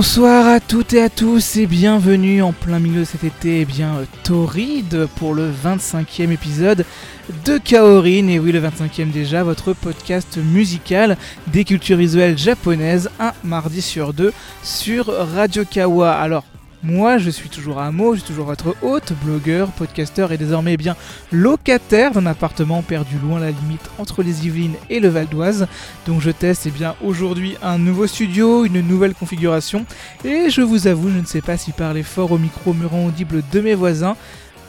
Bonsoir à toutes et à tous et bienvenue en plein milieu de cet été eh bien euh, torride pour le 25e épisode de Kaorin et oui le 25e déjà votre podcast musical des cultures visuelles japonaises un mardi sur deux sur Radio Kawa. Alors moi, je suis toujours à je suis toujours votre hôte, blogueur, podcasteur et désormais eh bien locataire d'un appartement perdu loin la limite entre les Yvelines et le Val d'Oise. Donc je teste eh bien aujourd'hui un nouveau studio, une nouvelle configuration et je vous avoue, je ne sais pas si parler fort au micro me rend audible de mes voisins.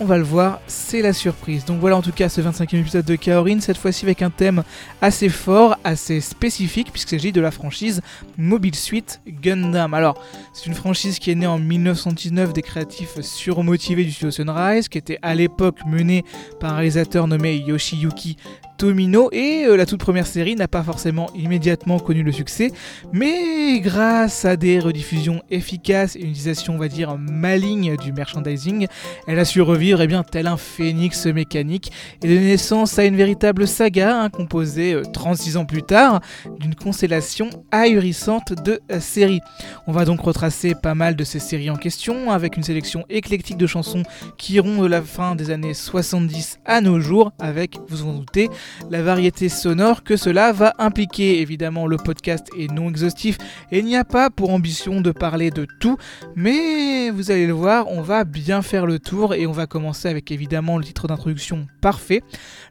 On va le voir, c'est la surprise. Donc voilà en tout cas ce 25e épisode de Kaorin, cette fois-ci avec un thème assez fort, assez spécifique, puisqu'il s'agit de la franchise Mobile Suit Gundam. Alors, c'est une franchise qui est née en 1919 des créatifs surmotivés du studio Sunrise, qui était à l'époque menée par un réalisateur nommé Yoshiyuki Et euh, la toute première série n'a pas forcément immédiatement connu le succès, mais grâce à des rediffusions efficaces et une utilisation on va dire maligne du merchandising, elle a su revivre et eh bien tel un phénix mécanique et donner naissance à une véritable saga hein, composée 36 euh, ans plus tard d'une constellation ahurissante de euh, séries. On va donc retracer pas mal de ces séries en question avec une sélection éclectique de chansons qui iront de la fin des années 70 à nos jours avec, vous en doutez, la variété sonore que cela va impliquer. Évidemment, le podcast est non exhaustif et il n'y a pas pour ambition de parler de tout, mais vous allez le voir, on va bien faire le tour et on va commencer avec évidemment le titre d'introduction parfait,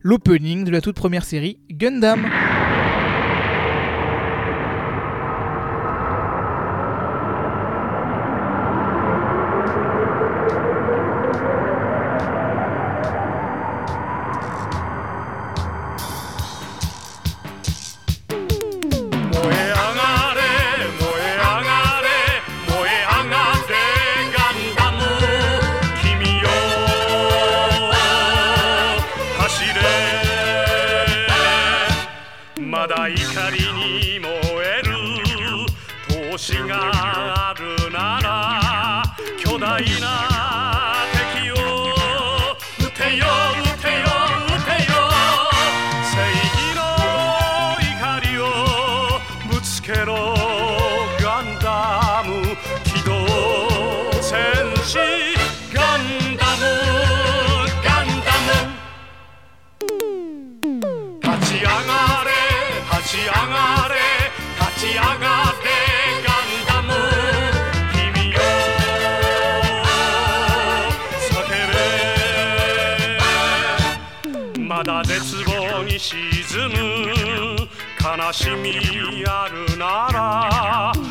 l'opening de la toute première série Gundam. しみあるなら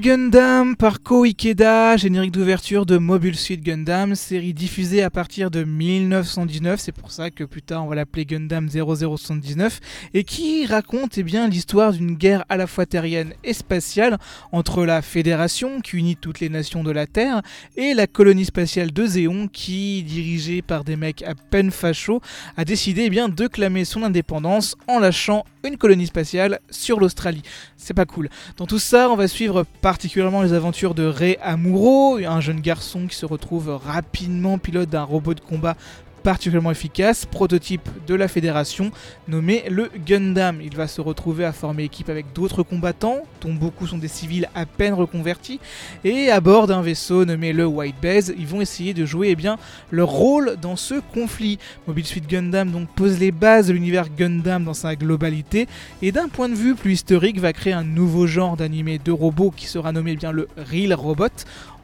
Gundam par Ko Ikeda, générique d'ouverture de Mobile Suit Gundam, série diffusée à partir de 1919, c'est pour ça que plus tard on va l'appeler Gundam 0079, et qui raconte eh bien l'histoire d'une guerre à la fois terrienne et spatiale entre la Fédération, qui unit toutes les nations de la Terre, et la colonie spatiale de Zéon, qui, dirigée par des mecs à peine fachos, a décidé eh bien, de clamer son indépendance en lâchant une colonie spatiale sur l'Australie. C'est pas cool. Dans tout ça, on va suivre particulièrement les aventures de Rei Amuro, un jeune garçon qui se retrouve rapidement pilote d'un robot de combat particulièrement efficace, prototype de la fédération, nommé le Gundam. Il va se retrouver à former équipe avec d'autres combattants, dont beaucoup sont des civils à peine reconvertis, et à bord d'un vaisseau nommé le White Base, ils vont essayer de jouer eh leur rôle dans ce conflit. Mobile Suit Gundam donc pose les bases de l'univers Gundam dans sa globalité, et d'un point de vue plus historique va créer un nouveau genre d'animé de robots qui sera nommé eh bien le Real Robot,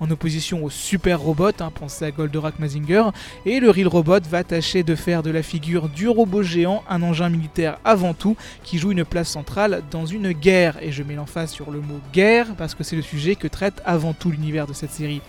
en opposition au Super Robot, hein, pensez à Goldorak Mazinger, et le Real Robot va tâcher de faire de la figure du robot géant un engin militaire avant tout, qui joue une place centrale dans une guerre, et je mets l'emphase sur le mot guerre parce que c'est le sujet que traite avant tout l'univers de cette série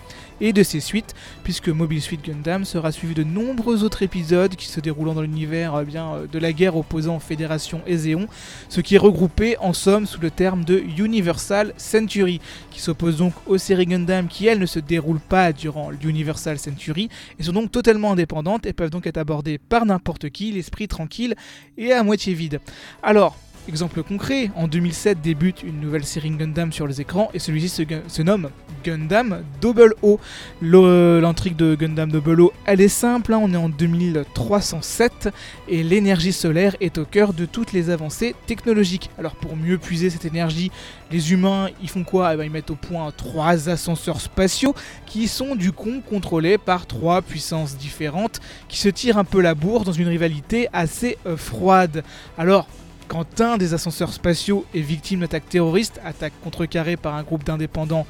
et de ses suites, puisque Mobile Suit Gundam sera suivi de nombreux autres épisodes qui se déroulant dans l'univers euh, bien euh, de la guerre opposant Fédération et Zéon, ce qui est regroupé en somme sous le terme de Universal Century, qui s'oppose donc aux séries Gundam qui elles ne se déroulent pas durant l'Universal Century et sont donc totalement indépendantes et peuvent donc être abordées par n'importe qui, l'esprit tranquille et à moitié vide. Alors, Exemple concret, en 2007 débute une nouvelle série Gundam sur les écrans et celui-ci se, nomme Gundam Double O. L'intrigue de Gundam Double O, elle est simple, hein, on est en 2307 et l'énergie solaire est au cœur de toutes les avancées technologiques. Alors pour mieux puiser cette énergie, les humains, ils font quoi? Eh ben, Ils mettent au point trois ascenseurs spatiaux qui sont du coup contrôlés par trois puissances différentes qui se tirent un peu la bourre dans une rivalité assez euh, froide. Alors, quand un des ascenseurs spatiaux est victime d'attaques terroristes, attaque contrecarrée par un groupe d'indépendants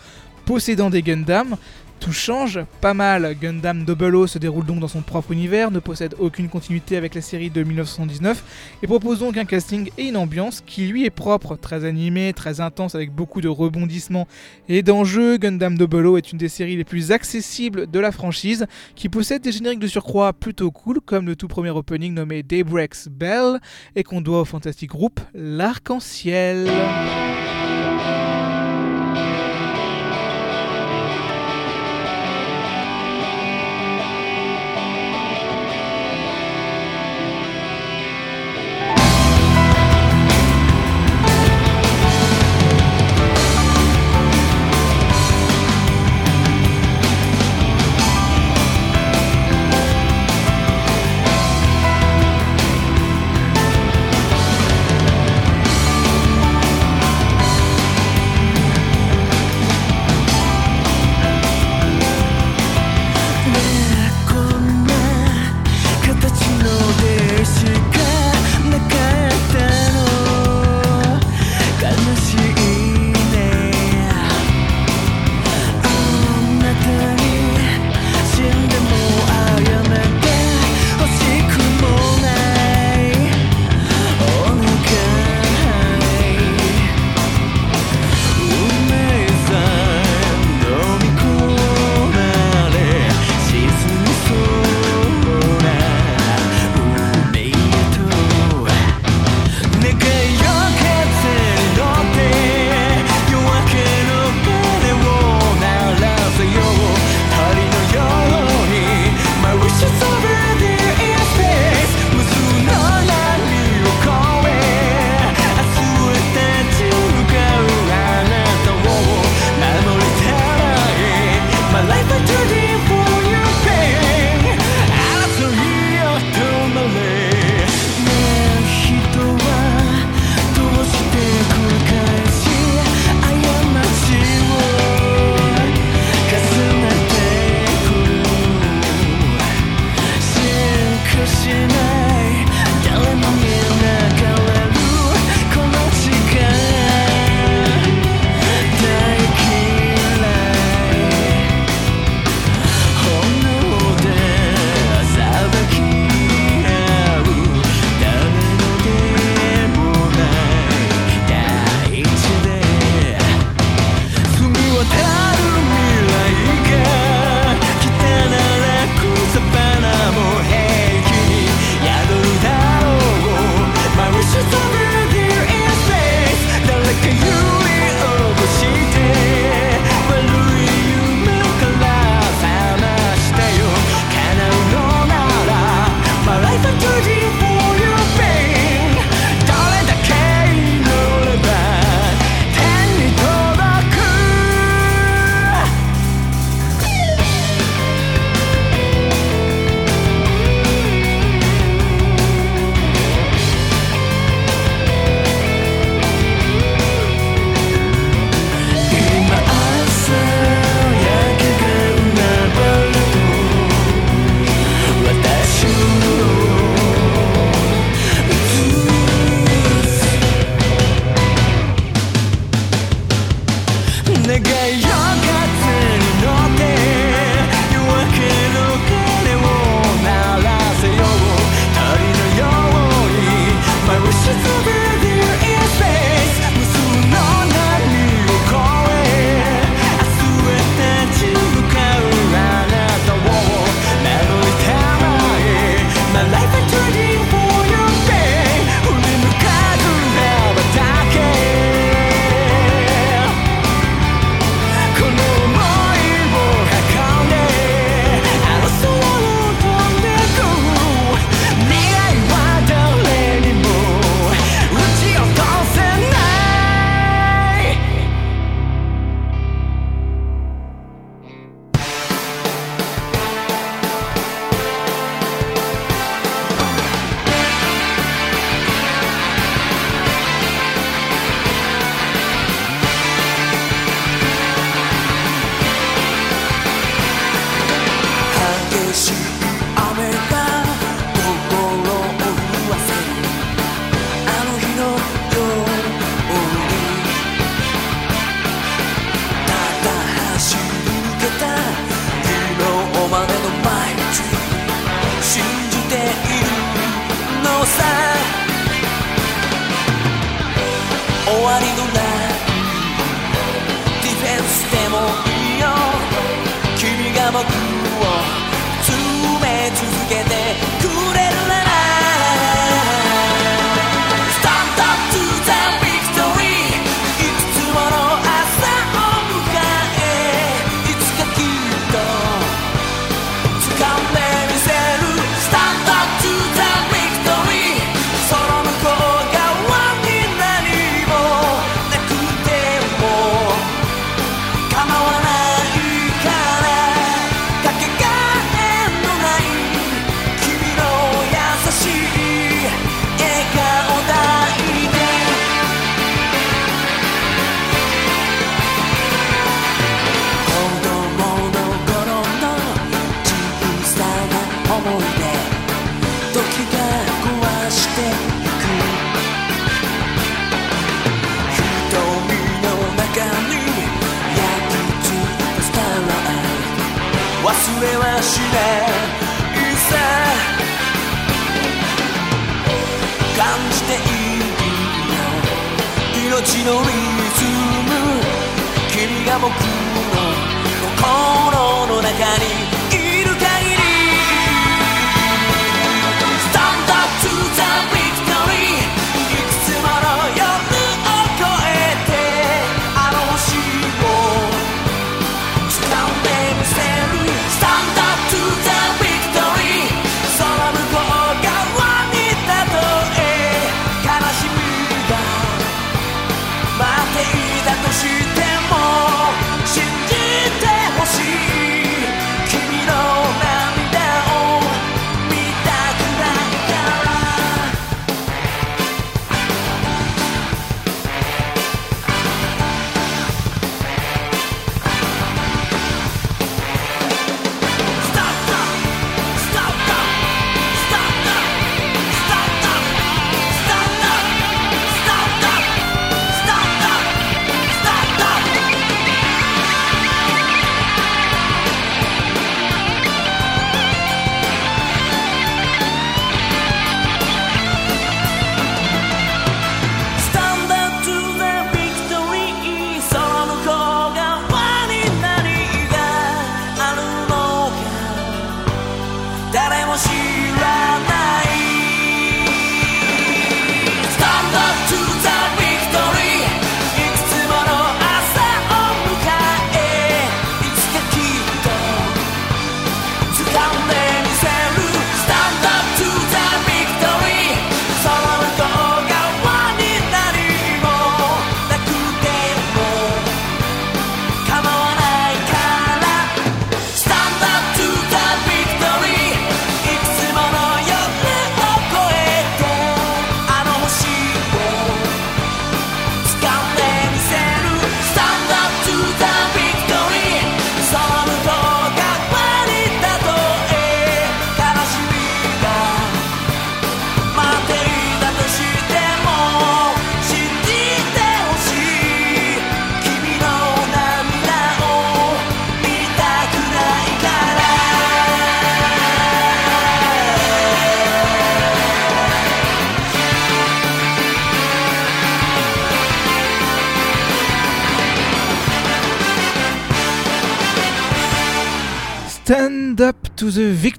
possédant des Gundam, tout change pas mal. Gundam Double O se déroule donc dans son propre univers, ne possède aucune continuité avec la série de 1979 et propose donc un casting et une ambiance qui lui est propre, très animé, très intense avec beaucoup de rebondissements et d'enjeux. Gundam Double O est une des séries les plus accessibles de la franchise qui possède des génériques de surcroît plutôt cool comme le tout premier opening nommé Daybreak's Bell et qu'on doit au fantastique groupe L'Arc-en-Ciel.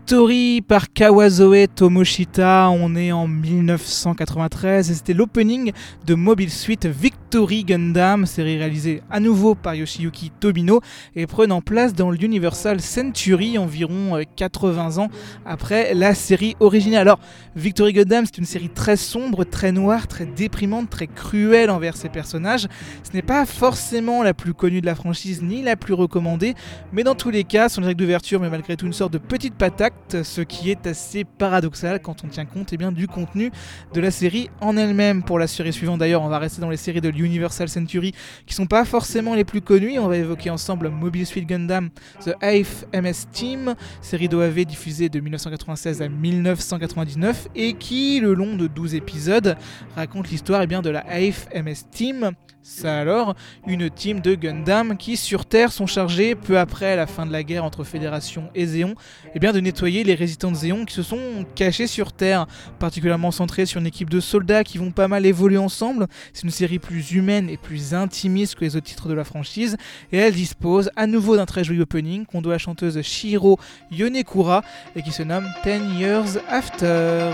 Factory par Kawazoe Tomoshita, on est en 1993 c'était l'opening de Mobile Suit Victory Gundam, série réalisée à nouveau par Yoshiyuki Tobino et prenant place dans l'Universal Century environ euh, 80 ans après la série originale. Alors, Victory Gundam, c'est une série très sombre, très noire, très déprimante, très cruelle envers ses personnages. Ce n'est pas forcément la plus connue de la franchise ni la plus recommandée, mais dans tous les cas, son direct d'ouverture mais malgré tout une sorte de petite patate, ce qui est assez paradoxal quand on tient compte eh bien, du contenu de la série en elle-même. Pour la série suivante d'ailleurs, on va rester dans les séries de l'Universal Century qui sont pas forcément les plus connues. On va évoquer ensemble Mobile Suit Gundam, The Eighth MS Team, série d'OAV diffusée de 1996 à 1999 et qui, le long de 12 épisodes, raconte l'histoire eh bien, de la Eighth MS Team ça alors, une team de Gundam qui sur Terre sont chargés, peu après la fin de la guerre entre Fédération et Zéon, eh bien de nettoyer les résistants de Zéon qui se sont cachés sur Terre, particulièrement centrés sur une équipe de soldats qui vont pas mal évoluer ensemble. C'est une série plus humaine et plus intimiste que les autres titres de la franchise, et elle dispose à nouveau d'un très joli opening qu'on doit à la chanteuse Shiro Yonekura et qui se nomme Ten Years After.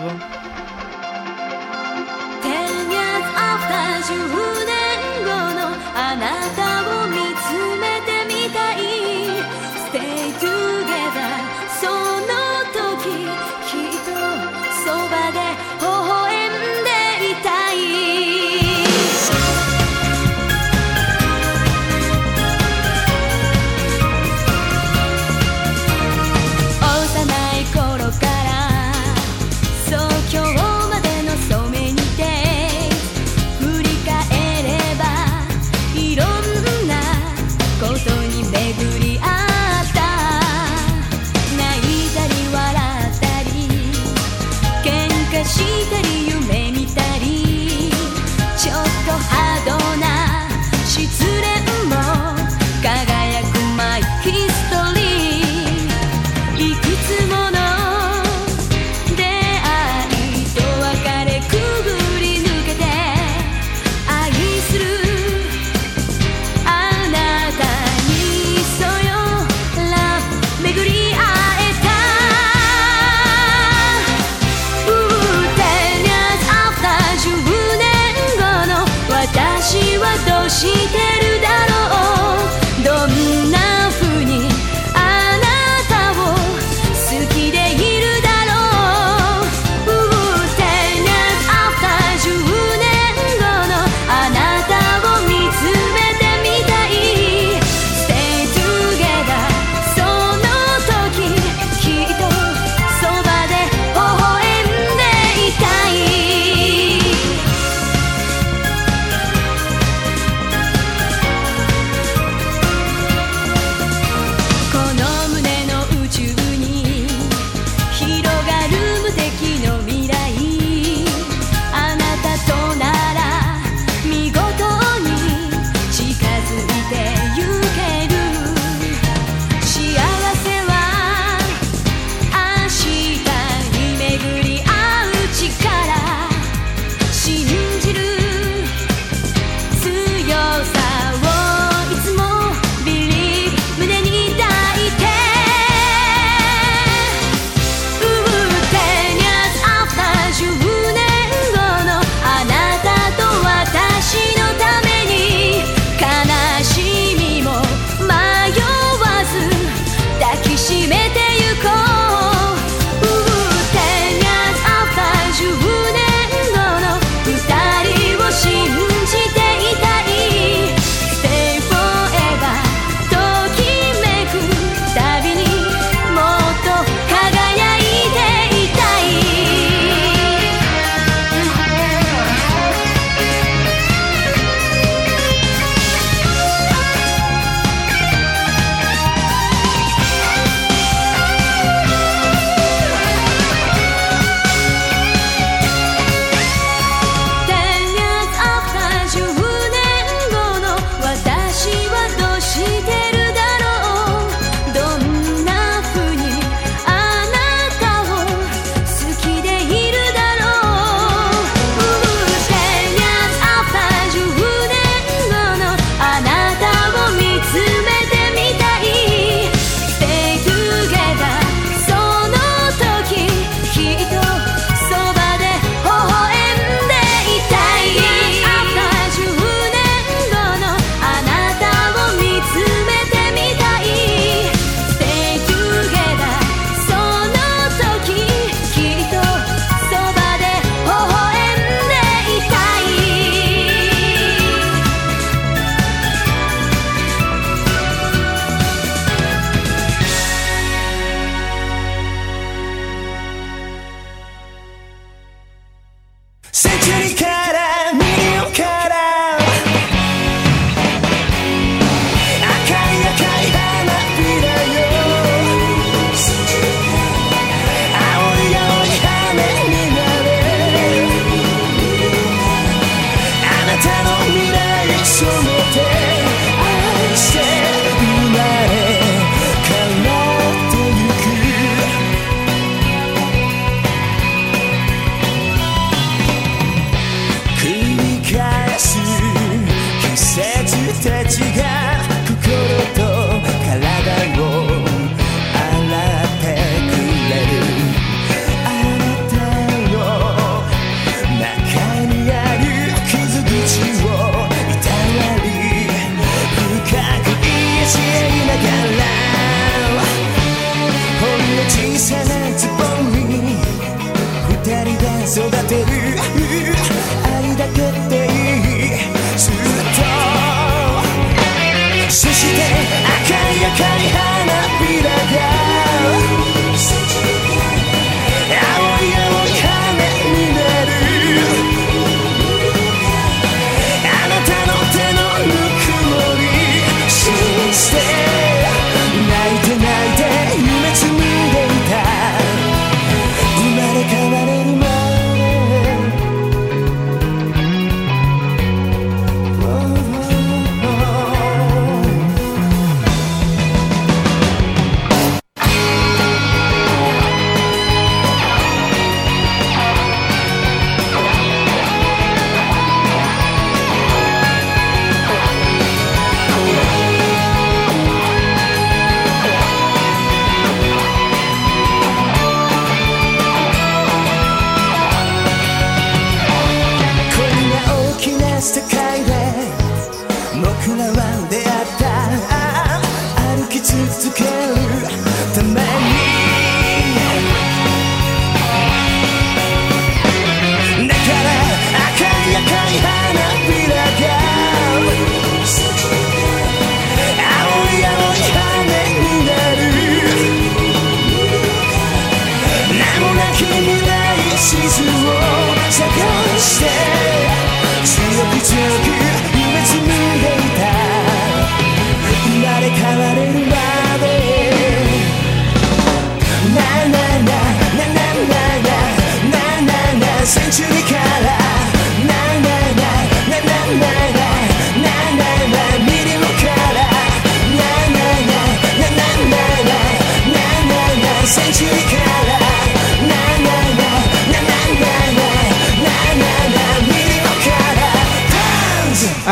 Ten years after なた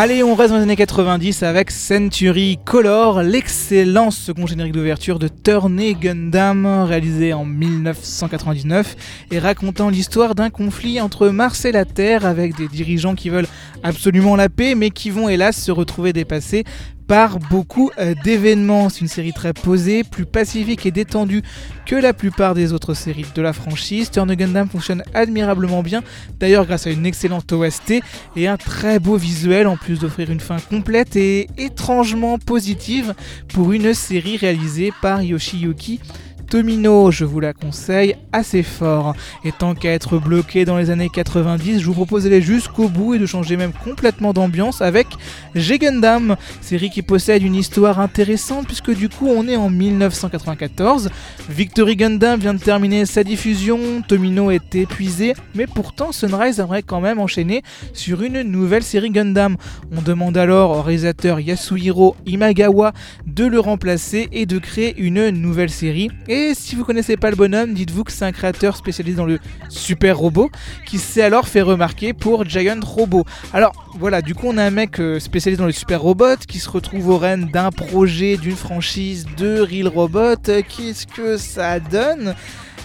Allez, on reste dans les années 90 avec Century Color, l'excellent second générique d'ouverture de Tourney Gundam, réalisé en 1999 et racontant l'histoire d'un conflit entre Mars et la Terre avec des dirigeants qui veulent absolument la paix mais qui vont hélas se retrouver dépassés par beaucoup euh, d'événements. C'est une série très posée, plus pacifique et détendue que la plupart des autres séries de la franchise. Turn Gundam fonctionne admirablement bien, d'ailleurs grâce à une excellente OST et un très beau visuel en plus d'offrir une fin complète et étrangement positive pour une série réalisée par Yoshiyuki Tomino, je vous la conseille assez fort. Et tant qu'à être bloqué dans les années 90, je vous propose d'aller jusqu'au bout et de changer même complètement d'ambiance avec G Gundam, série qui possède une histoire intéressante puisque du coup on est en 1994. Victory Gundam vient de terminer sa diffusion, Tomino est épuisé, mais pourtant Sunrise aimerait quand même enchaîner sur une nouvelle série Gundam. On demande alors au réalisateur Yasuhiro Imagawa de le remplacer et de créer une nouvelle série. Si vous connaissez pas le bonhomme, dites-vous que c'est un créateur spécialisé dans le super robot qui s'est alors fait remarquer pour Giant Robot. Alors voilà, du coup on a un mec euh, spécialisé dans les super robots qui se retrouve au rênes d'un projet, d'une franchise de Real Robot. Qu'est-ce que ça donne?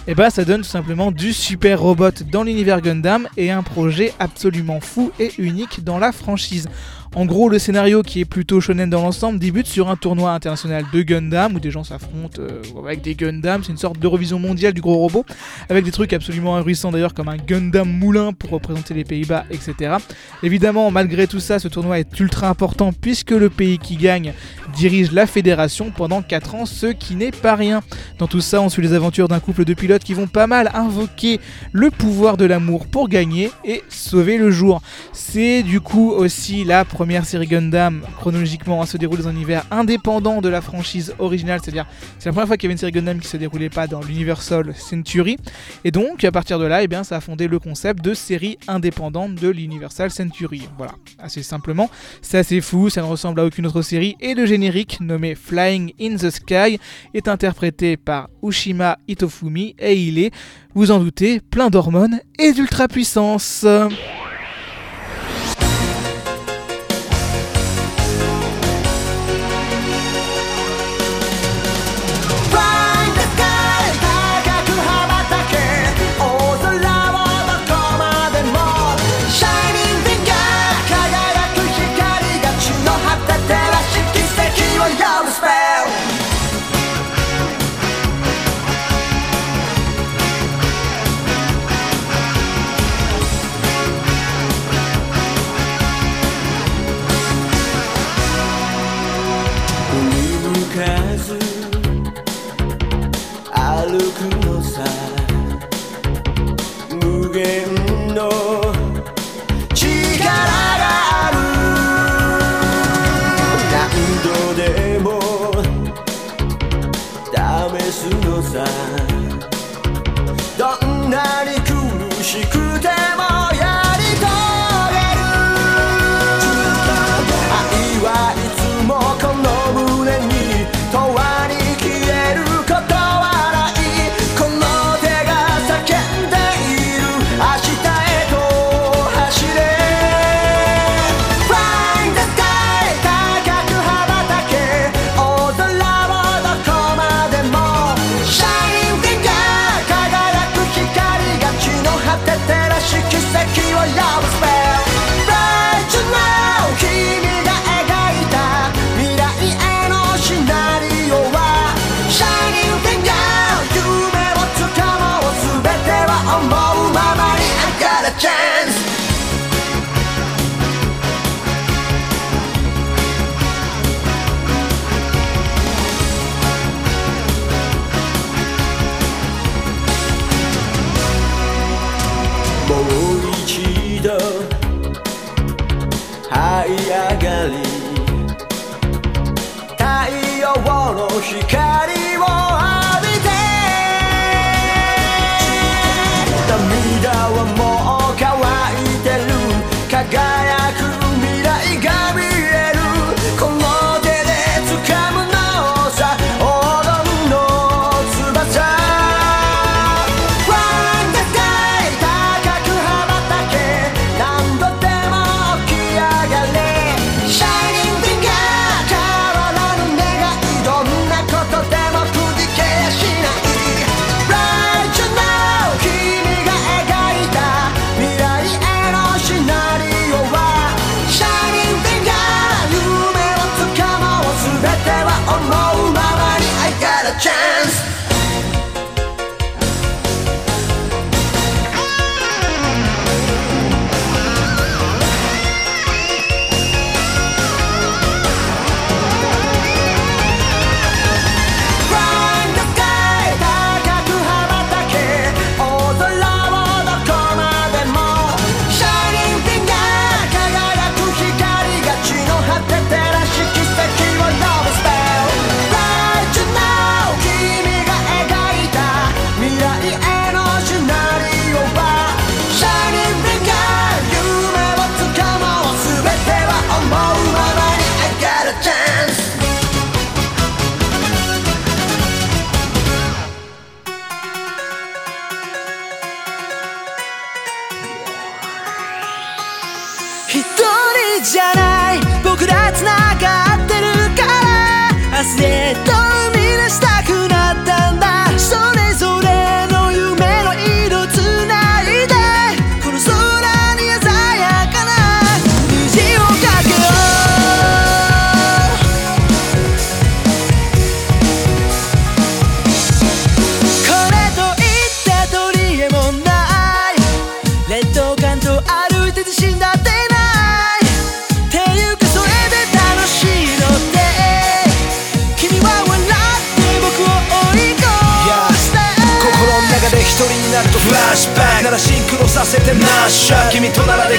Et bah ça donne tout simplement du super robot dans l'univers Gundam et un projet absolument fou et unique dans la franchise. En gros, le scénario qui est plutôt shonen dans l'ensemble débute sur un tournoi international de Gundam où des gens s'affrontent euh, avec des Gundam. C'est une sorte d'Eurovision mondiale du gros robot avec des trucs absolument ahurissants d'ailleurs comme un Gundam moulin pour représenter les Pays-Bas, etc. Évidemment, malgré tout ça, ce tournoi est ultra important puisque le pays qui gagne dirige la fédération pendant 4 ans, ce qui n'est pas rien. Dans tout ça, on suit les aventures d'un couple de pilotes qui vont pas mal invoquer le pouvoir de l'amour pour gagner et sauver le jour. C'est du coup aussi la première série Gundam chronologiquement se dérouler dans un univers indépendant de la franchise originale, c'est-à-dire c'est la première fois qu'il y avait une série Gundam qui se déroulait pas dans l'Universal Century. Et donc à partir de là, eh bien, ça a fondé le concept de série indépendante de l'Universal Century. Voilà, assez simplement. C'est assez fou, ça ne ressemble à aucune autre série et le générique nommé Flying in the Sky est interprété par Ushima Itofumi et il est, vous en doutez, plein d'hormones et d'ultra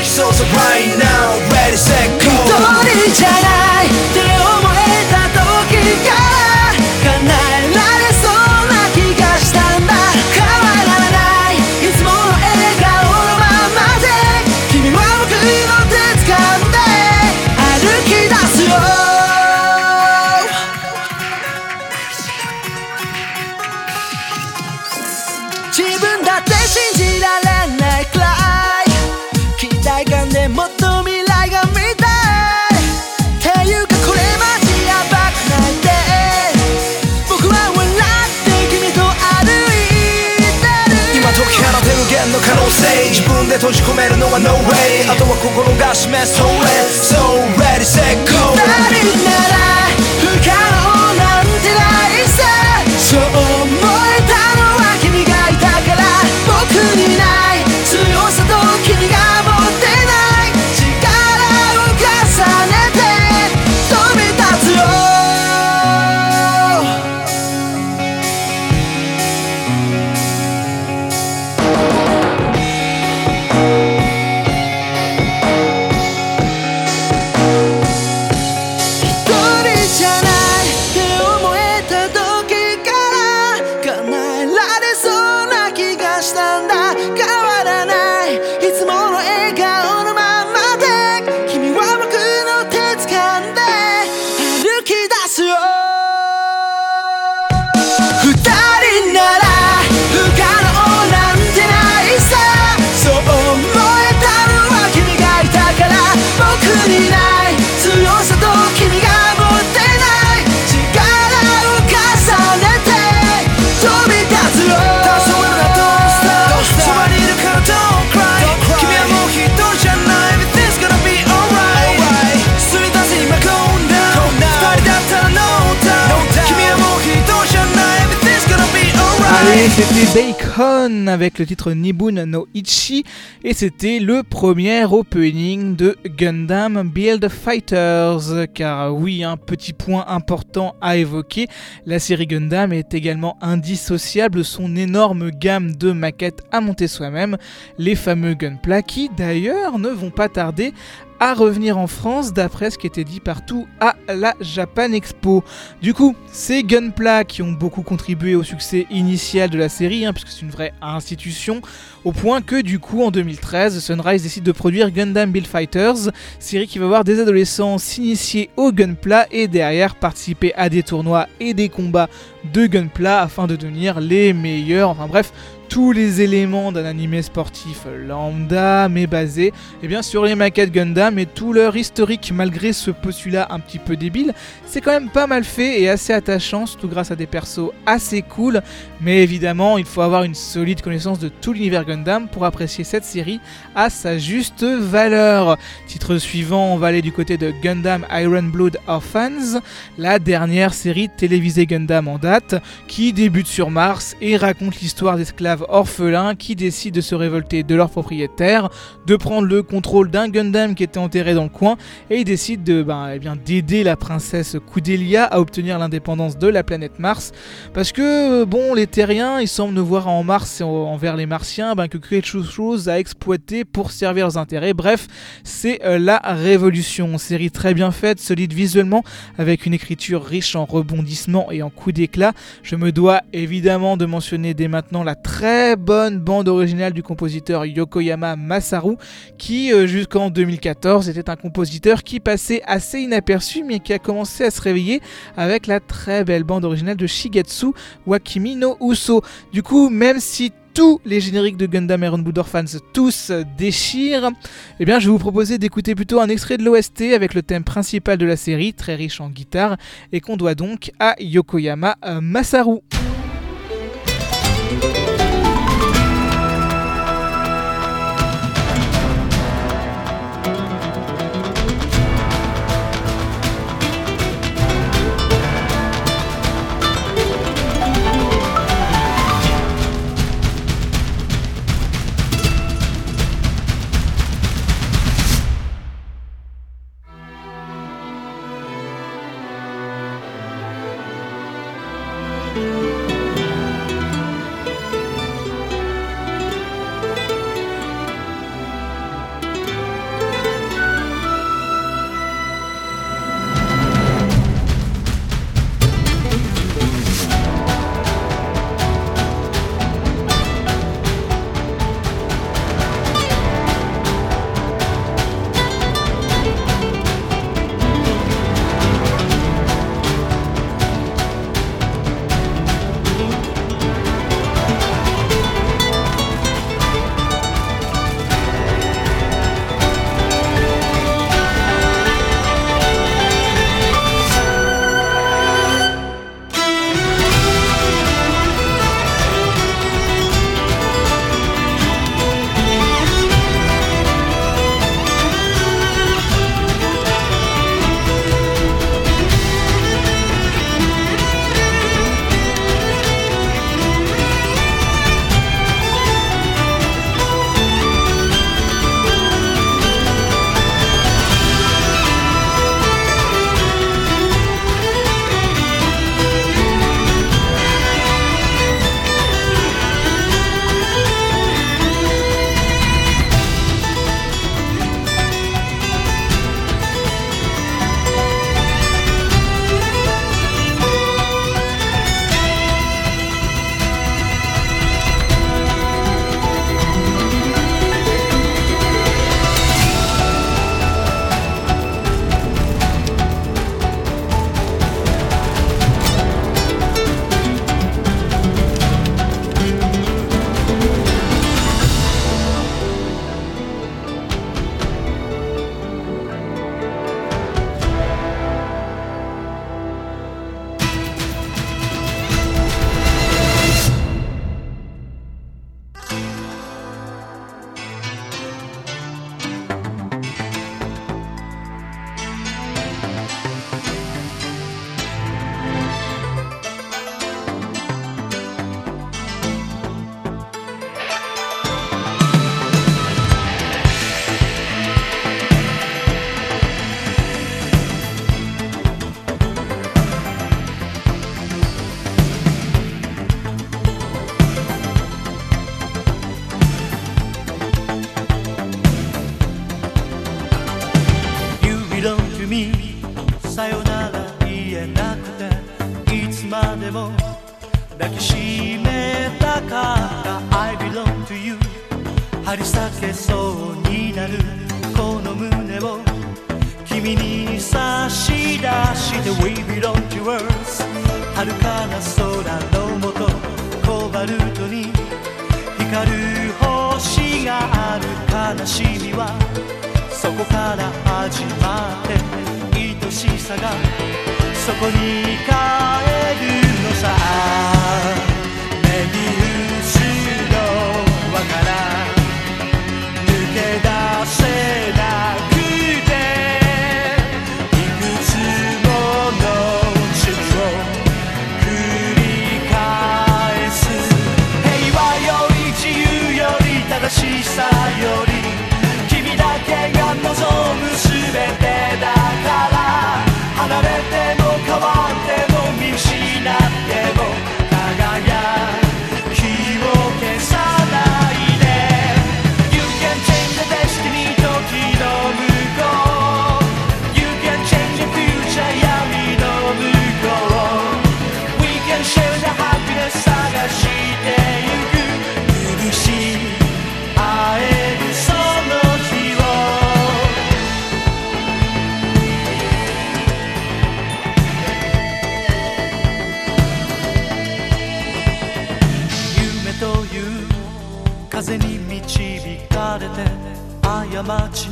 So right now. Ready, set, go. 閉じ込めるのは No way あとは心が示す So ready, so ready, set go 誰なら avec le titre Nibun no Ichi. Et c'était le premier opening de Gundam Build Fighters. Car oui, un petit point important à évoquer, la série Gundam est également indissociable. De son énorme gamme de maquettes à monter soi-même, les fameux Gunpla qui d'ailleurs ne vont pas tarder à revenir en France d'après ce qui était dit partout à la Japan Expo. Du coup, c'est Gunpla qui ont beaucoup contribué au succès initial de la série, hein, puisque c'est une vraie institution, au point que du coup en 2013, Sunrise décide de produire Gundam Build Fighters, série qui va voir des adolescents s'initier au Gunpla et derrière participer à des tournois et des combats de Gunpla afin de devenir les meilleurs, enfin bref, tous les éléments d'un animé sportif lambda, mais basé eh bien, sur les maquettes Gundam et tout leur historique, malgré ce postulat un petit peu débile, c'est quand même pas mal fait et assez attachant, surtout grâce à des persos assez cool. Mais évidemment, il faut avoir une solide connaissance de tout l'univers Gundam pour apprécier cette série à sa juste valeur. Titre suivant, on va aller du côté de Gundam Iron Blood Orphans, la dernière série télévisée Gundam en date, qui débute sur Mars et raconte l'histoire d'esclaves orphelins qui décident de se révolter de leur propriétaire, de prendre le contrôle d'un Gundam qui était enterré dans le coin, et ils décident de, ben, eh d'aider la princesse Kudelia à obtenir l'indépendance de la planète Mars, parce que bon, les Terriens, ils semblent ne voir en Mars et en- envers les Martiens ben, que quelque chose à exploiter pour servir leurs intérêts. Bref, c'est euh, la révolution. Série très bien faite, solide visuellement, avec une écriture riche en rebondissements et en coups d'éclat. Je me dois évidemment de mentionner dès maintenant la très bonne bande originale du compositeur Yokoyama Masaru, qui euh, jusqu'en 2014 était un compositeur qui passait assez inaperçu, mais qui a commencé à se réveiller avec la très belle bande originale de Shigetsu Wakimi no Uso. Du coup, même si tous les génériques de Gundam Iron Blood Orphans tous déchirent, eh bien je vais vous proposer d'écouter plutôt un extrait de l'OST avec le thème principal de la série, très riche en guitare, et qu'on doit donc à Yokoyama Masaru.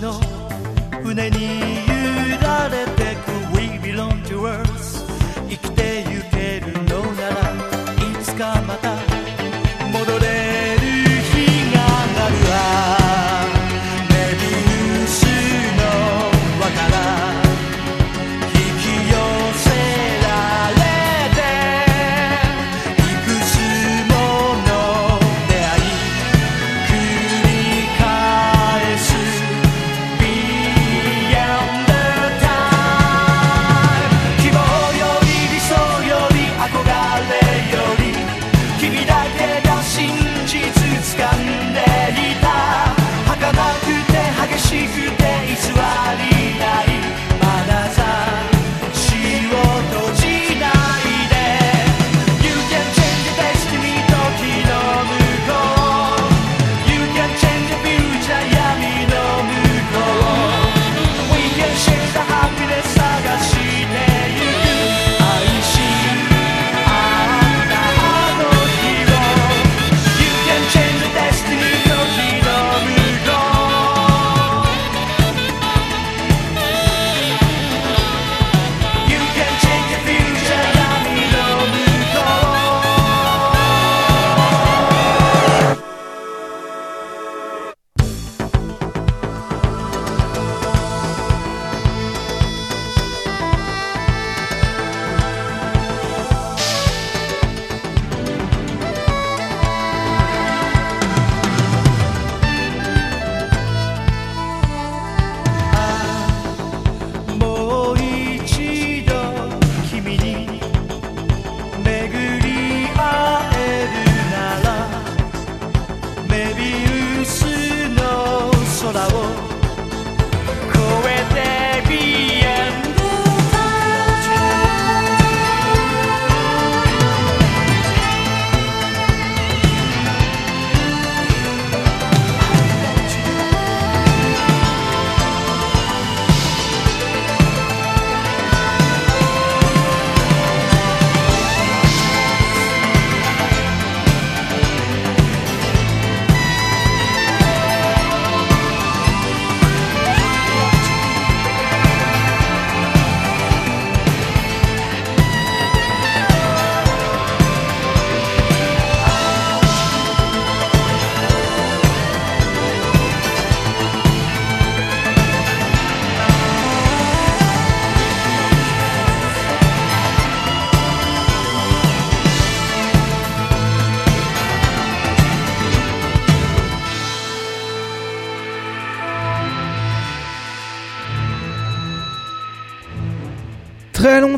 の船に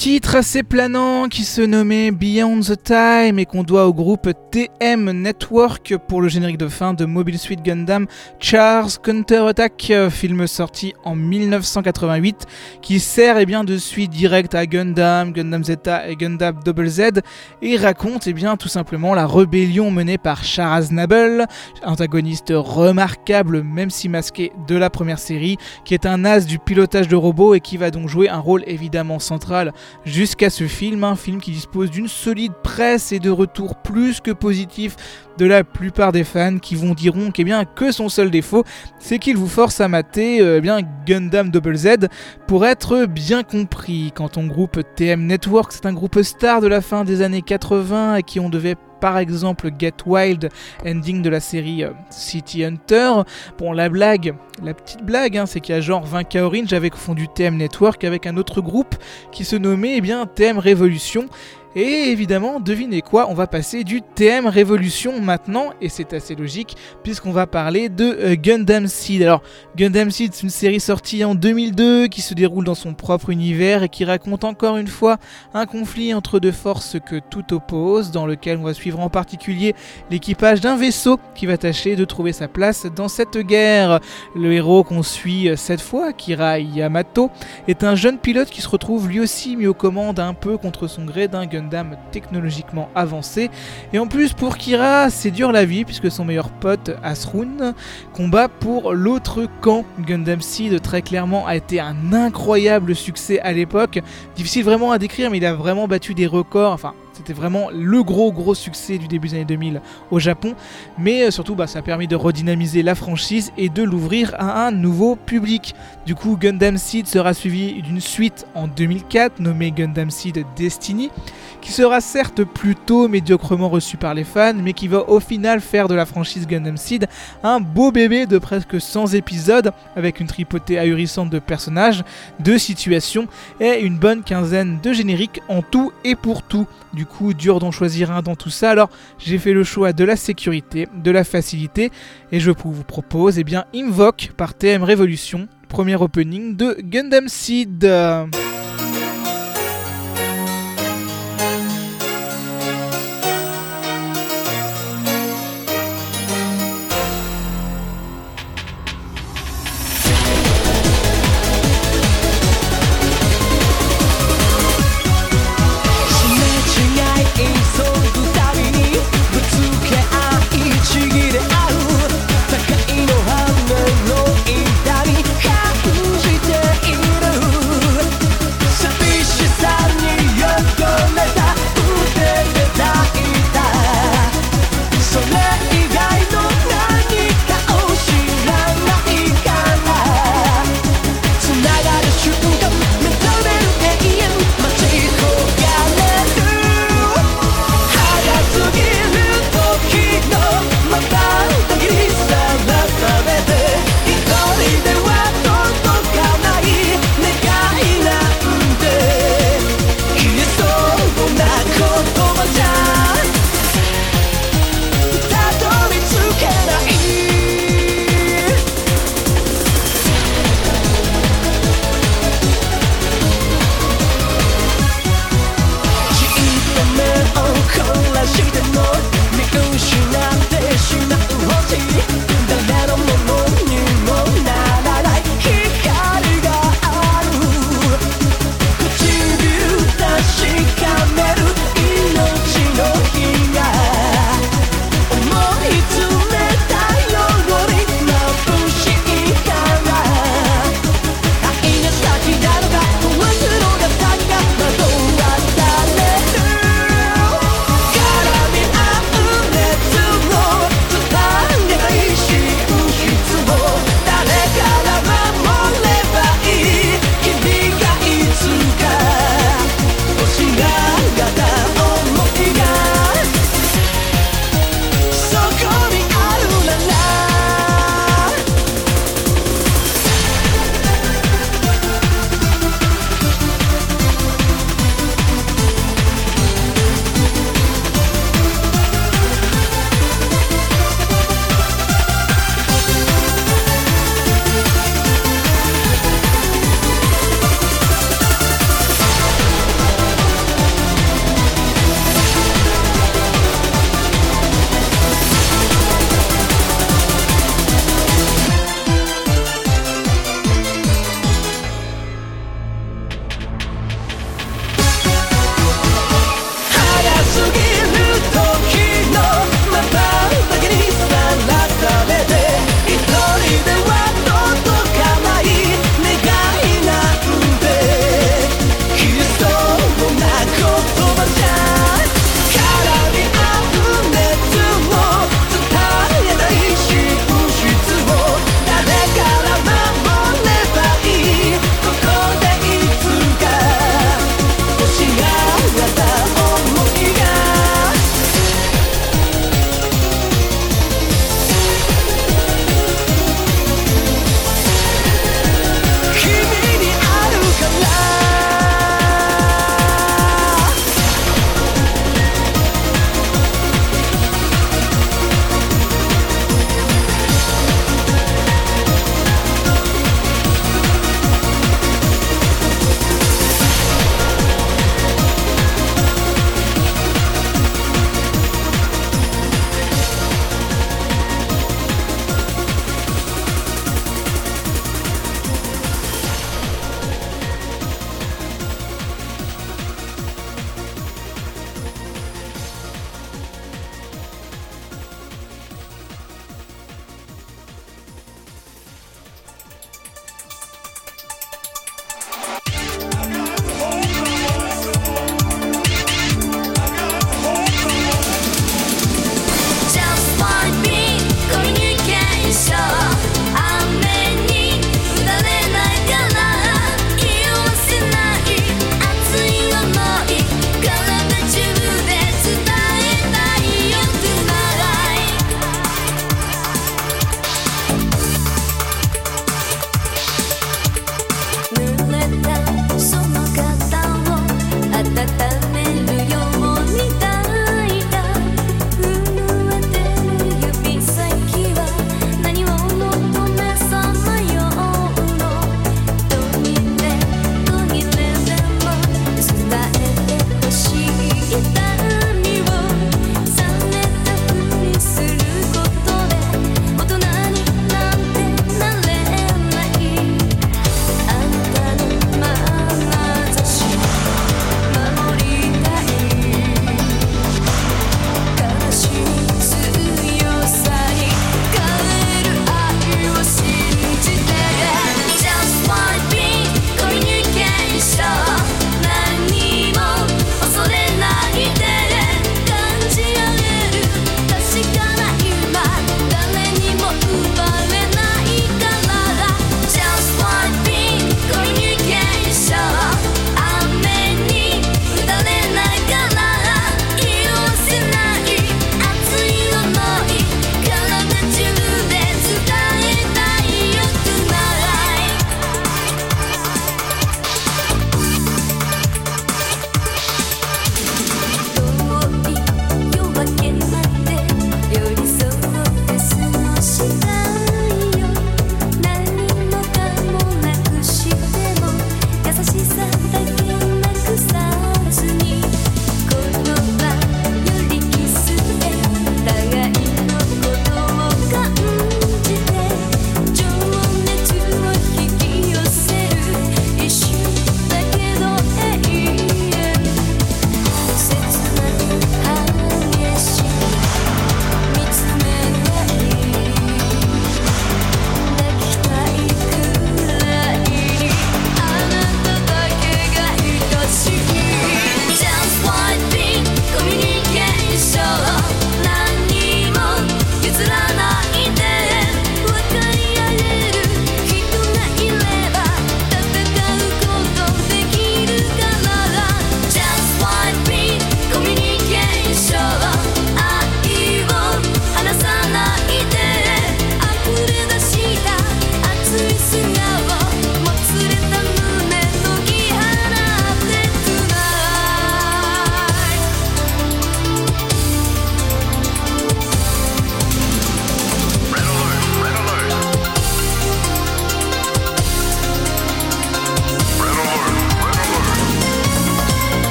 titre assez planant qui se nommait Beyond the Time et qu'on doit au groupe TM Network pour le générique de fin de Mobile Suit Gundam Charles Counter Attack, film sorti en 1988 qui sert eh bien, de suite directe à Gundam, Gundam Zeta et Gundam Double Z et raconte eh bien, tout simplement la rébellion menée par Char Aznable, antagoniste remarquable même si masqué de la première série, qui est un as du pilotage de robots et qui va donc jouer un rôle évidemment central jusqu'à ce film, un film qui dispose d'une solide presse et de retours plus que positifs de la plupart des fans qui vont diront qu'est bien que son seul défaut, c'est qu'il vous force à mater euh, bien Gundam Double Z pour être bien compris. Quand on groupe TM Network, c'est un groupe star de la fin des années 80 et qui on devait par exemple Get Wild, ending de la série euh, City Hunter. Bon, la blague, la petite blague, hein, c'est qu'il y a genre 20 Kaorin, j'avais confondu TM Network avec un autre groupe qui se nommait eh bien TM Révolution. Et évidemment, devinez quoi, on va passer du TM Révolution maintenant, et c'est assez logique, puisqu'on va parler de euh, Gundam Seed. Alors, Gundam Seed, c'est une série sortie en 2002, qui se déroule dans son propre univers, et qui raconte encore une fois un conflit entre deux forces que tout oppose, dans lequel on va suivre en particulier l'équipage d'un vaisseau qui va tâcher de trouver sa place dans cette guerre. Le héros qu'on suit euh, cette fois, Kira Yamato, est un jeune pilote qui se retrouve lui aussi mis aux commandes un peu contre son gré d'un Gundam Gundam technologiquement avancé. Et en plus, pour Kira, c'est dur la vie puisque son meilleur pote, Asrun, combat pour l'autre camp. Gundam Seed, très clairement, a été un incroyable succès à l'époque. Difficile vraiment à décrire, mais il a vraiment battu des records. Enfin, c'était vraiment le gros gros succès du début des années 2000 au Japon. Mais euh, surtout, bah, ça a permis de redynamiser la franchise et de l'ouvrir à un nouveau public. Du coup, Gundam Seed sera suivi d'une suite en 2004 nommée Gundam Seed Destiny qui sera certes plutôt médiocrement reçu par les fans, mais qui va au final faire de la franchise Gundam Seed un beau bébé de presque 100 épisodes, avec une tripotée ahurissante de personnages, de situations et une bonne quinzaine de génériques en tout et pour tout. Du coup, dur d'en choisir un dans tout ça, alors j'ai fait le choix de la sécurité, de la facilité, et je vous propose eh bien Invoke par TM Revolution, premier opening de Gundam Seed.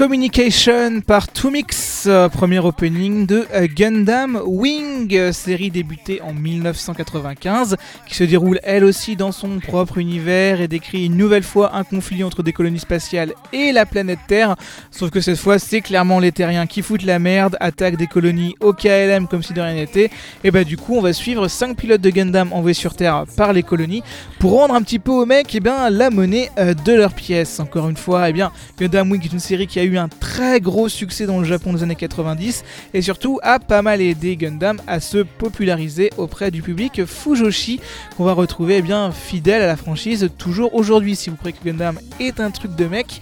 Communication par Tumix, euh, premier opening de euh, Gundam Wing, euh, série débutée en 1995, qui se déroule elle aussi dans son propre univers et décrit une nouvelle fois un conflit entre des colonies spatiales et la planète Terre, sauf que cette fois c'est clairement les terriens qui foutent la merde, attaquent des colonies au KLM comme si de rien n'était, et bah du coup on va suivre 5 pilotes de Gundam envoyés sur Terre par les colonies pour rendre un petit peu aux mecs eh bien, la monnaie de leurs pièces. Encore une fois, eh bien, Gundam Wing est une série qui a eu un très gros succès dans le Japon des années 90 et surtout a pas mal aidé Gundam à se populariser auprès du public Fujoshi qu'on va retrouver eh bien, fidèle à la franchise toujours aujourd'hui. Si vous croyez que Gundam est un truc de mec,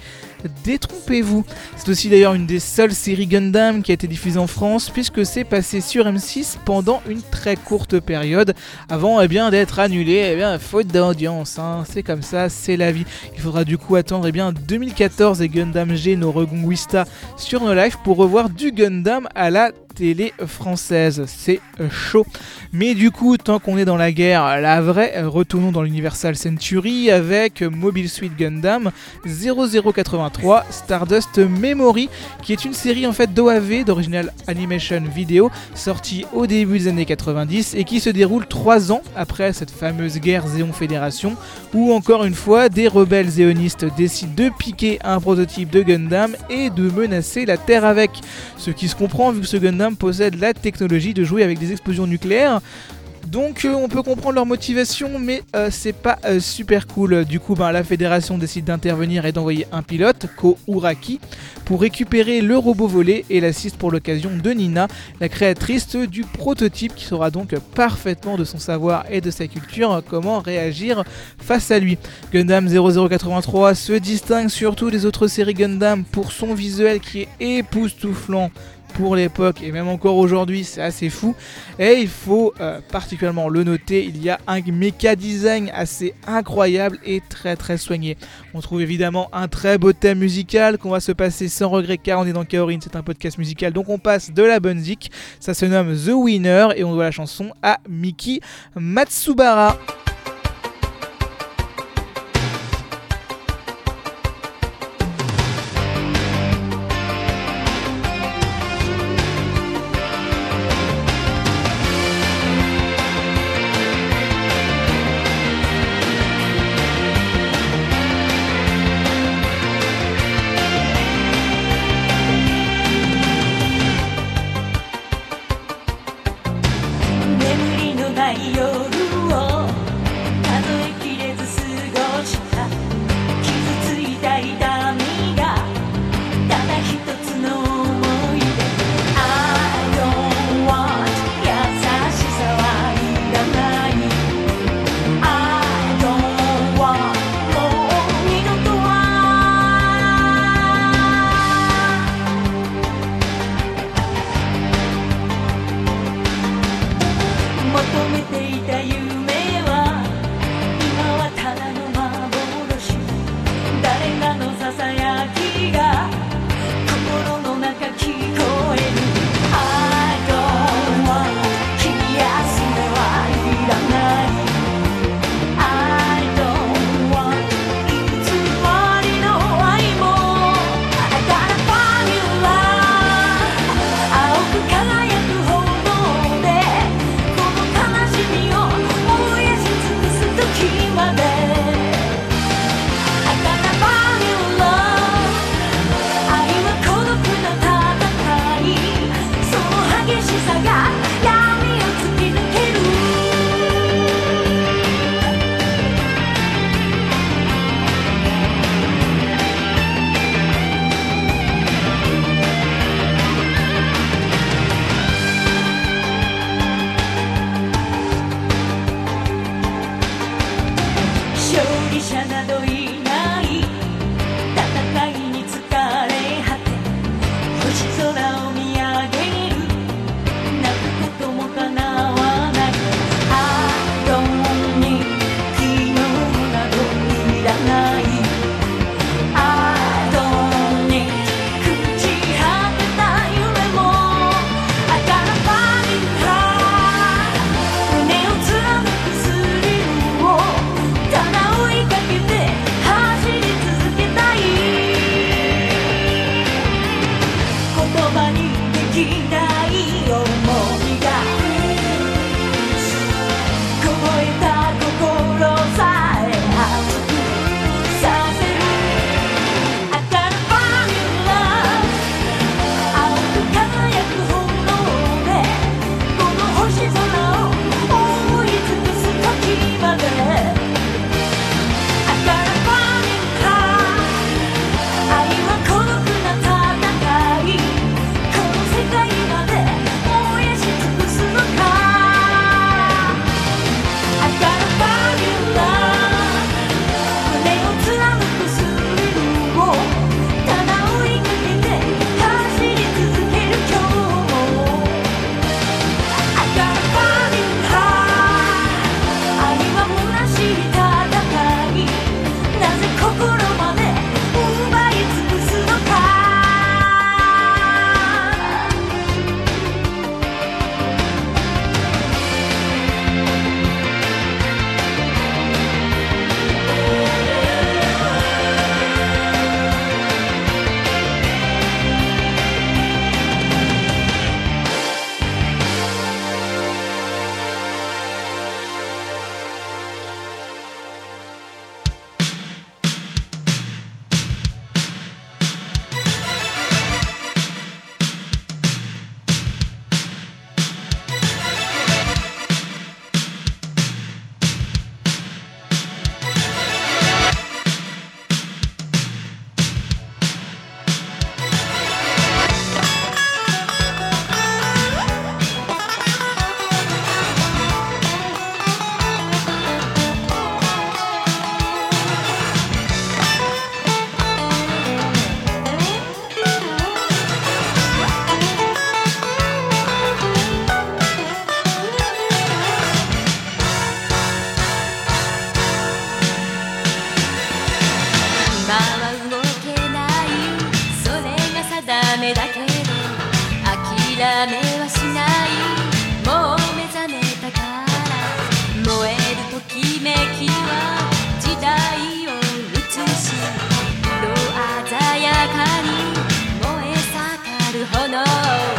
détrompez-vous. C'est aussi d'ailleurs une des seules séries Gundam qui a été diffusée en France puisque c'est passé sur M6 pendant une très courte période avant eh bien d'être annulé eh bien faute d'audience hein. c'est comme ça c'est la vie il faudra du coup attendre eh bien 2014 et Gundam G no Reconquista sur nos lives pour revoir du Gundam à la télé française c'est euh, chaud mais du coup tant qu'on est dans la guerre la vraie euh, retournons dans l'Universal Century avec Mobile Suit Gundam 0083 Stardust Memory qui est une série en fait d'OAV d'original animation vidéo sortie au début des années 90 et qui se déroule 3 ans après cette fameuse guerre Zéon Fédération où encore une fois des rebelles zéonistes décident de piquer un prototype de Gundam et de menacer la Terre avec. Ce qui se comprend vu que ce Gundam possède la technologie de jouer avec des explosions nucléaires. Donc euh, on peut comprendre leur motivation, mais euh, c'est pas euh, super cool. Du coup, ben, la fédération décide d'intervenir et d'envoyer un pilote, Ko Uraki, pour récupérer le robot volé et l'assiste pour l'occasion de Nina, la créatrice du prototype qui saura donc parfaitement de son savoir et de sa culture comment réagir face à lui. Gundam 0083 se distingue surtout des autres séries Gundam pour son visuel qui est époustouflant pour l'époque et même encore aujourd'hui c'est assez fou. Et il faut euh, particulièrement le noter il y a un méca design assez incroyable et très très soigné. On trouve évidemment un très beau thème musical qu'on va se passer sans regret car on est dans Kaorin c'est un podcast musical donc on passe de la bonne zik. Ça se nomme The Winner et on doit la chanson à Miki Matsubara know.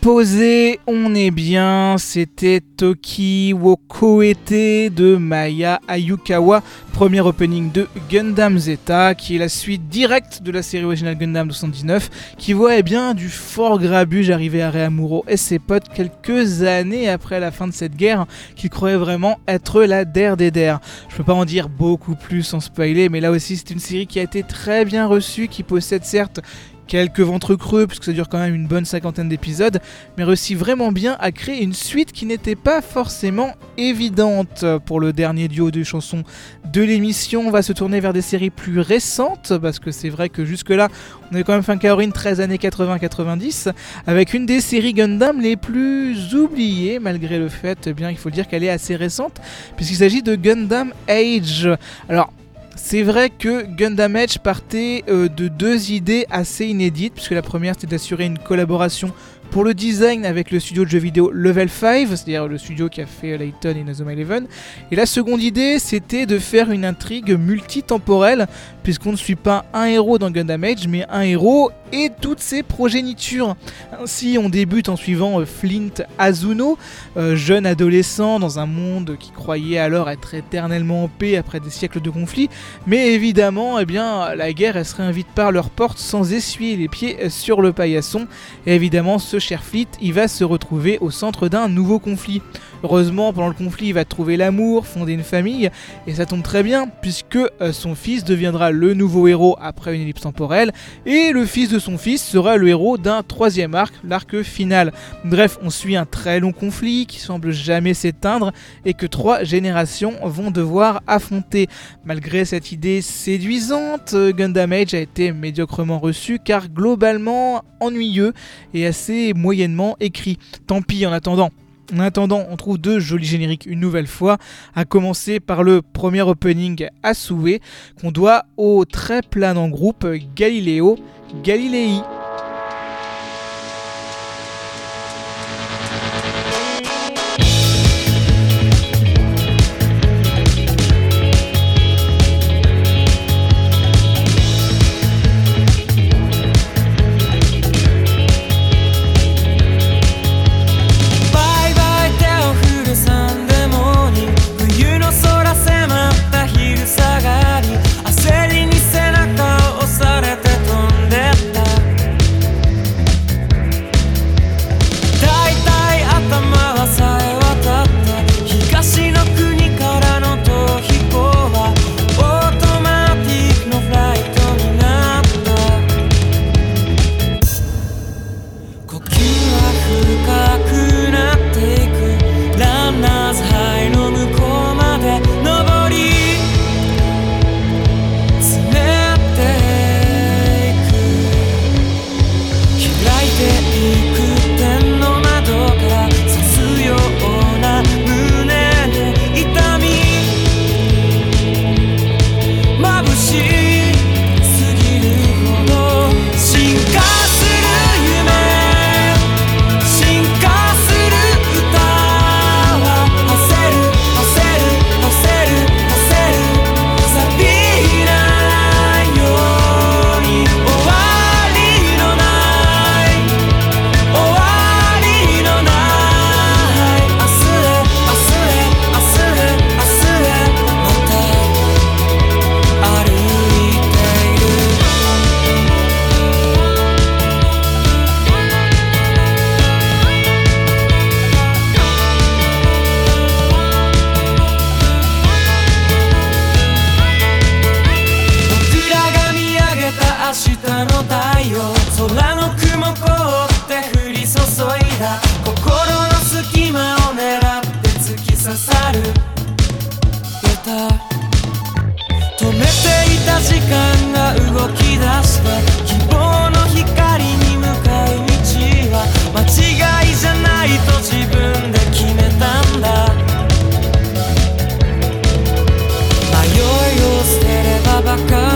Posé, on est bien. C'était Toki Wokoete de Maya Ayukawa, premier opening de Gundam Zeta, qui est la suite directe de la série originale Gundam 79, qui voit eh bien du fort grabuge arriver à Reamuro et ses potes quelques années après la fin de cette guerre, qu'ils croyaient vraiment être la der des der. Je peux pas en dire beaucoup plus sans spoiler, mais là aussi c'est une série qui a été très bien reçue, qui possède certes quelques ventres creux, puisque ça dure quand même une bonne cinquantaine d'épisodes, mais réussit vraiment bien à créer une suite qui n'était pas forcément évidente. Pour le dernier duo de chansons de l'émission, on va se tourner vers des séries plus récentes, parce que c'est vrai que jusque-là, on avait quand même fait un Kaorin 13 années 80-90, avec une des séries Gundam les plus oubliées, malgré le fait, eh bien, il faut dire qu'elle est assez récente, puisqu'il s'agit de Gundam Age. Alors, c'est vrai que Gundam Edge partait euh, de deux idées assez inédites, puisque la première c'était d'assurer une collaboration pour le design avec le studio de jeux vidéo Level 5, c'est-à-dire le studio qui a fait Layton et Nazuma Eleven. Et la seconde idée, c'était de faire une intrigue multitemporelle, puisqu'on ne suit pas un héros dans Gundam Age, mais un héros et toutes ses progénitures. Ainsi, on débute en suivant euh, Flint Azuno, euh, jeune adolescent dans un monde qui croyait alors être éternellement en paix après des siècles de conflits, mais évidemment, eh bien, la guerre elle serait vite par leur porte sans essuyer les pieds sur le paillasson. Et évidemment, ce cher Fleet, il va se retrouver au centre d'un nouveau conflit. Heureusement, pendant le conflit, il va trouver l'amour, fonder une famille, et ça tombe très bien, puisque euh, son fils deviendra le nouveau héros après une ellipse temporelle, et le fils de son fils sera le héros d'un troisième arc, l'arc final. Bref, on suit un très long conflit qui semble jamais s'éteindre, et que trois générations vont devoir affronter. Malgré cette idée séduisante, Gundam Age a été médiocrement reçu, car globalement ennuyeux et assez moyennement écrit. Tant pis en attendant. En attendant, on trouve deux jolis génériques une nouvelle fois, à commencer par le premier opening à souhait qu'on doit au très planant groupe Galileo Galilei.「た。止めていた時間が動き出した。希望の光に向かう道は間違いじゃないと自分で決めたんだ。迷いを捨てればバカ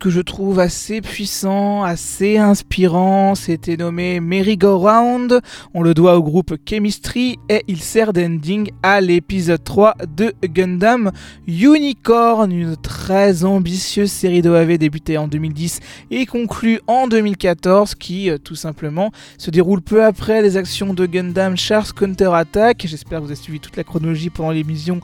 que je trouve assez puissant, assez inspirant. C'était nommé Merry Go Round. On le doit au groupe Chemistry et il sert d'ending à l'épisode 3 de Gundam Unicorn, une très ambitieuse série d'OAV débutée en 2010 et conclue en 2014 qui euh, tout simplement se déroule peu après les actions de Gundam Char's Counter Attack. J'espère que vous avez suivi toute la chronologie pendant l'émission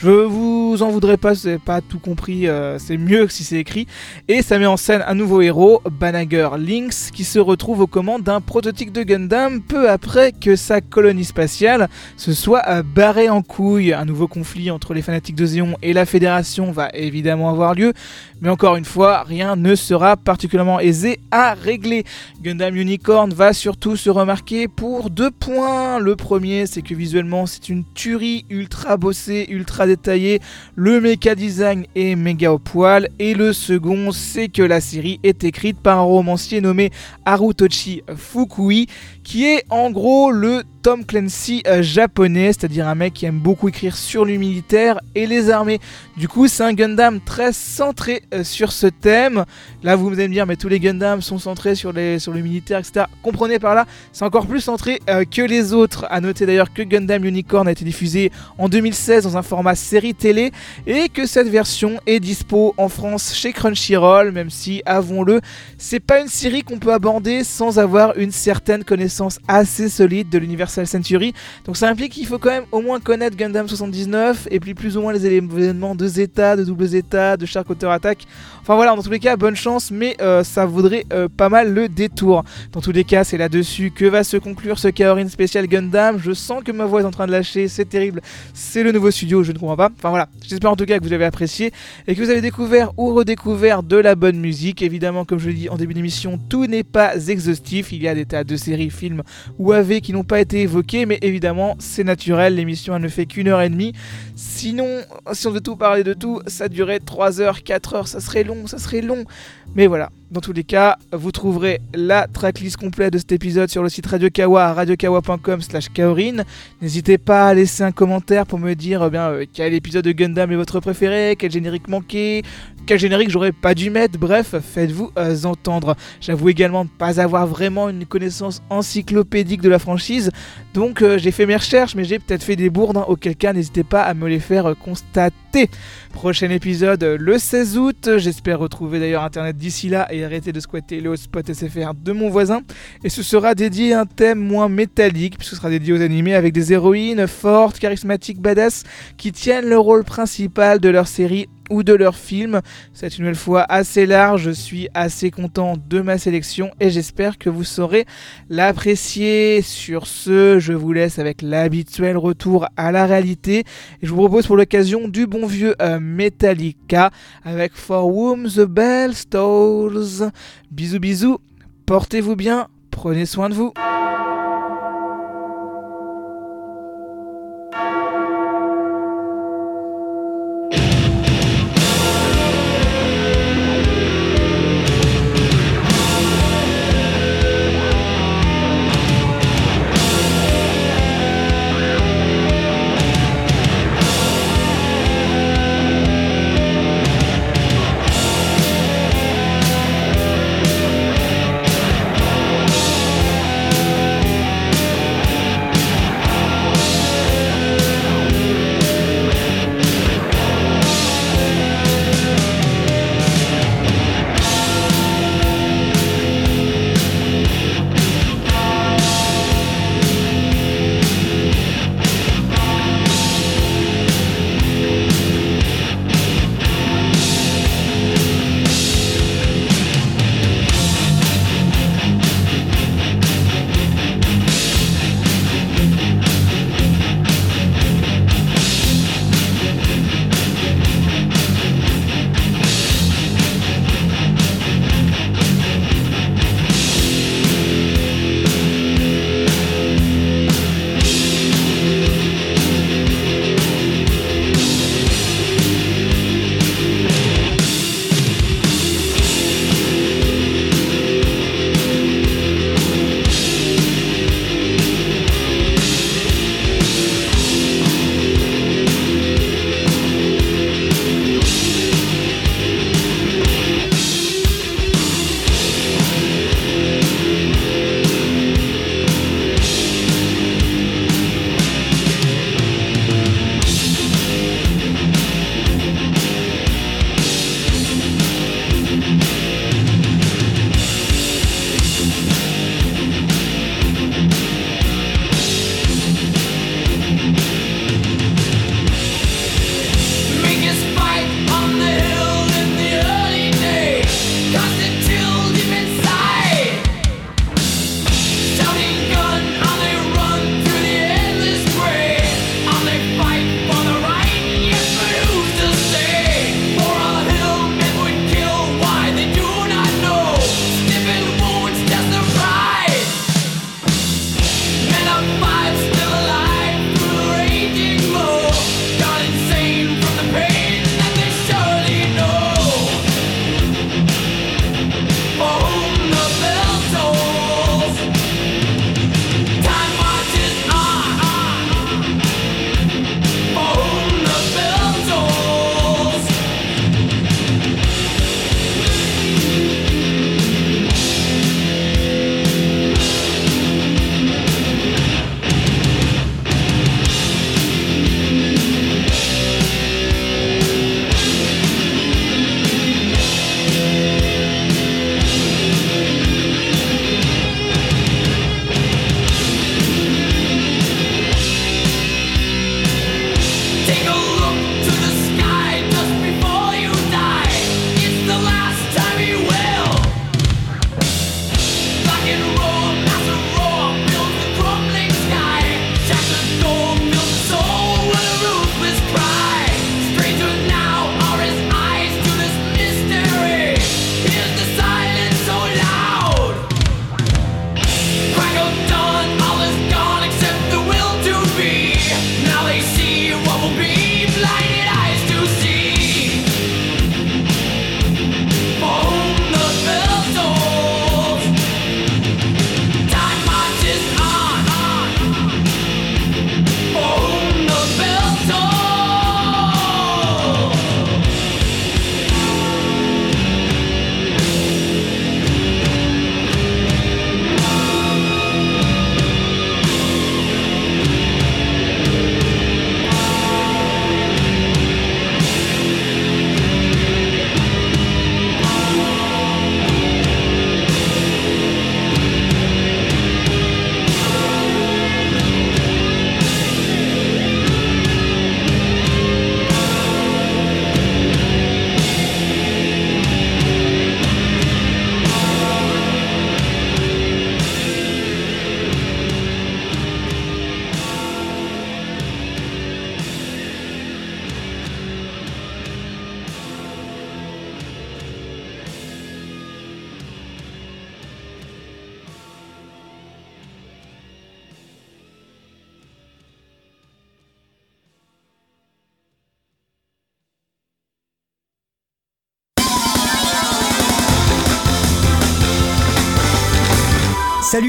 je vous en voudrais pas, n'avez pas tout compris, euh, c'est mieux si c'est écrit. Et ça met en scène un nouveau héros, Banager Lynx, qui se retrouve aux commandes d'un prototype de Gundam peu après que sa colonie spatiale se soit euh, barrée en couille. Un nouveau conflit entre les fanatiques de Zéon et la Fédération va évidemment avoir lieu, mais encore une fois, rien ne sera particulièrement aisé à régler. Gundam Unicorn va surtout se remarquer pour deux points. Le premier, c'est que visuellement, c'est une tuerie ultra bossée, ultra détaillée. Le méca design est méga au poil. Et le second, c'est que la série est écrite par un romancier nommé Harutoshi Fukui, qui est en gros le Tom Clancy euh, japonais, c'est-à-dire un mec qui aime beaucoup écrire sur le militaire et les armées. Du coup, c'est un Gundam très centré euh, sur ce thème. Là, vous allez me dire, mais tous les Gundam sont centrés sur, les, sur le militaire, etc. Comprenez par là, c'est encore plus centré euh, que les autres. À noter d'ailleurs que Gundam Unicorn a été diffusé en 2016 dans un format série télé et que cette version est dispo en France chez Crunchyroll, même si, avouons-le, c'est pas une série qu'on peut aborder sans avoir une certaine connaissance assez solide de Century. Donc ça implique qu'il faut quand même au moins connaître Gundam 79 et puis plus ou moins les événements de Zeta, de Double Zeta, de Shark Counter Attack. Enfin voilà, dans tous les cas, bonne chance, mais euh, ça vaudrait euh, pas mal le détour. Dans tous les cas, c'est là-dessus que va se conclure ce Kaorin spécial Gundam. Je sens que ma voix est en train de lâcher, c'est terrible. C'est le nouveau studio, je ne comprends pas. Enfin voilà, j'espère en tout cas que vous avez apprécié et que vous avez découvert ou redécouvert de la bonne musique. Évidemment, comme je l'ai dit en début d'émission, tout n'est pas exhaustif. Il y a des tas de séries, films ou AV qui n'ont pas été évoqués, mais évidemment, c'est naturel. L'émission elle ne fait qu'une heure et demie. Sinon, si on devait tout parler de tout, ça durait 3 heures, 4 heures, ça serait long, ça serait long. Mais voilà, dans tous les cas, vous trouverez la tracklist complète de cet épisode sur le site Radio Kawa radiokawa.com slash kaorin. N'hésitez pas à laisser un commentaire pour me dire eh bien, euh, quel épisode de Gundam est votre préféré, quel générique manqué, quel générique j'aurais pas dû mettre, bref, faites-vous euh, entendre. J'avoue également ne pas avoir vraiment une connaissance encyclopédique de la franchise, donc euh, j'ai fait mes recherches, mais j'ai peut-être fait des bourdes, hein, auquel cas n'hésitez pas à me les faire constater. Prochain épisode le 16 août, j'espère retrouver d'ailleurs internet d'ici là et arrêter de squatter le hotspot SFR de mon voisin, et ce sera dédié à un thème moins métallique, puisque ce sera dédié aux animés avec des héroïnes fortes, charismatiques, badass, qui tiennent le rôle principal de leur série ou de leur film. C'est une nouvelle fois assez large, je suis assez content de ma sélection et j'espère que vous saurez l'apprécier. Sur ce, je vous laisse avec l'habituel retour à la réalité je vous propose pour l'occasion du bon vieux euh, Metallica avec For Whom the Bell Tolls. Bisous bisous, portez-vous bien, prenez soin de vous.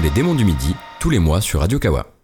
Les démons du midi, tous les mois sur Radio Kawa.